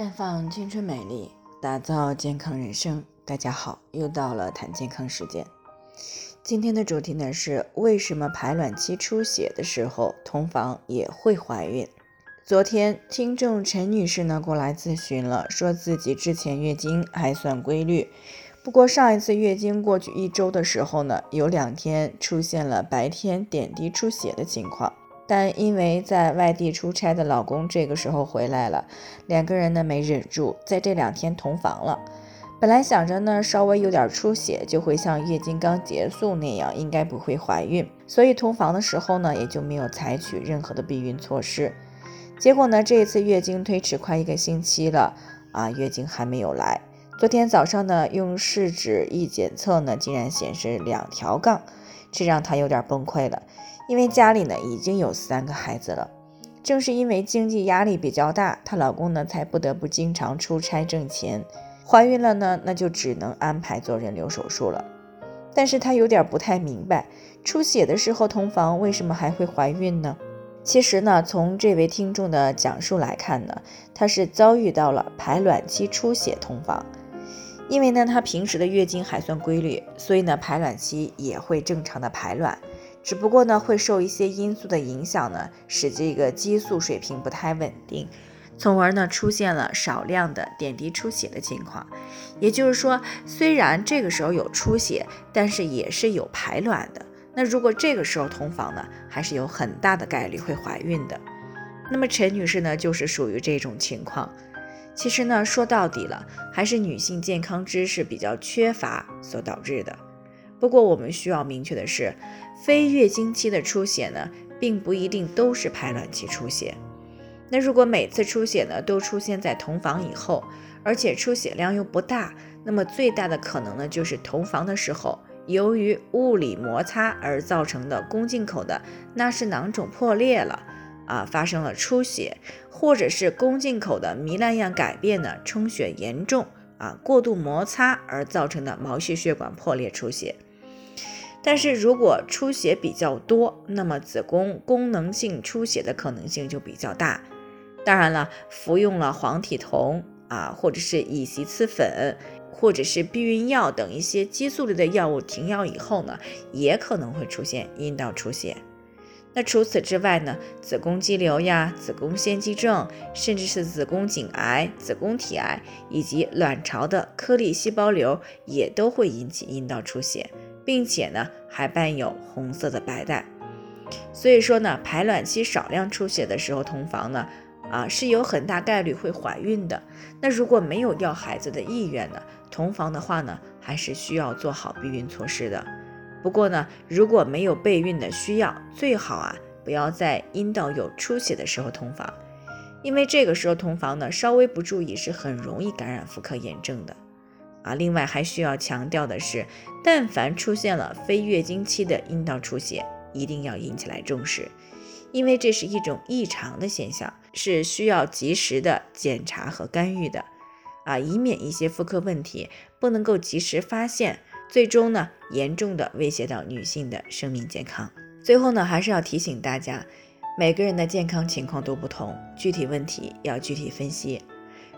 绽放青春美丽，打造健康人生。大家好，又到了谈健康时间。今天的主题呢是为什么排卵期出血的时候同房也会怀孕？昨天听众陈女士呢过来咨询了，说自己之前月经还算规律，不过上一次月经过去一周的时候呢，有两天出现了白天点滴出血的情况。但因为在外地出差的老公这个时候回来了，两个人呢没忍住，在这两天同房了。本来想着呢稍微有点出血就会像月经刚结束那样，应该不会怀孕，所以同房的时候呢也就没有采取任何的避孕措施。结果呢这一次月经推迟快一个星期了啊，月经还没有来。昨天早上呢用试纸一检测呢，竟然显示两条杠，这让她有点崩溃了。因为家里呢已经有三个孩子了，正是因为经济压力比较大，她老公呢才不得不经常出差挣钱。怀孕了呢，那就只能安排做人流手术了。但是她有点不太明白，出血的时候同房为什么还会怀孕呢？其实呢，从这位听众的讲述来看呢，她是遭遇到了排卵期出血同房。因为呢，她平时的月经还算规律，所以呢，排卵期也会正常的排卵。只不过呢，会受一些因素的影响呢，使这个激素水平不太稳定，从而呢出现了少量的点滴出血的情况。也就是说，虽然这个时候有出血，但是也是有排卵的。那如果这个时候同房呢，还是有很大的概率会怀孕的。那么陈女士呢，就是属于这种情况。其实呢，说到底了，还是女性健康知识比较缺乏所导致的。不过我们需要明确的是。非月经期的出血呢，并不一定都是排卵期出血。那如果每次出血呢都出现在同房以后，而且出血量又不大，那么最大的可能呢就是同房的时候，由于物理摩擦而造成的宫颈口的纳氏囊肿破裂了啊，发生了出血，或者是宫颈口的糜烂样改变呢，充血严重啊，过度摩擦而造成的毛细血管破裂出血。但是如果出血比较多，那么子宫功能性出血的可能性就比较大。当然了，服用了黄体酮啊，或者是乙烯次粉，或者是避孕药等一些激素类的药物停药以后呢，也可能会出现阴道出血。那除此之外呢，子宫肌瘤呀、子宫腺肌症，甚至是子宫颈癌、子宫体癌以及卵巢的颗粒细胞瘤，也都会引起阴道出血。并且呢，还伴有红色的白带，所以说呢，排卵期少量出血的时候同房呢，啊是有很大概率会怀孕的。那如果没有要孩子的意愿呢，同房的话呢，还是需要做好避孕措施的。不过呢，如果没有备孕的需要，最好啊不要在阴道有出血的时候同房，因为这个时候同房呢，稍微不注意是很容易感染妇科炎症的。啊，另外还需要强调的是，但凡出现了非月经期的阴道出血，一定要引起来重视，因为这是一种异常的现象，是需要及时的检查和干预的，啊，以免一些妇科问题不能够及时发现，最终呢严重的威胁到女性的生命健康。最后呢，还是要提醒大家，每个人的健康情况都不同，具体问题要具体分析。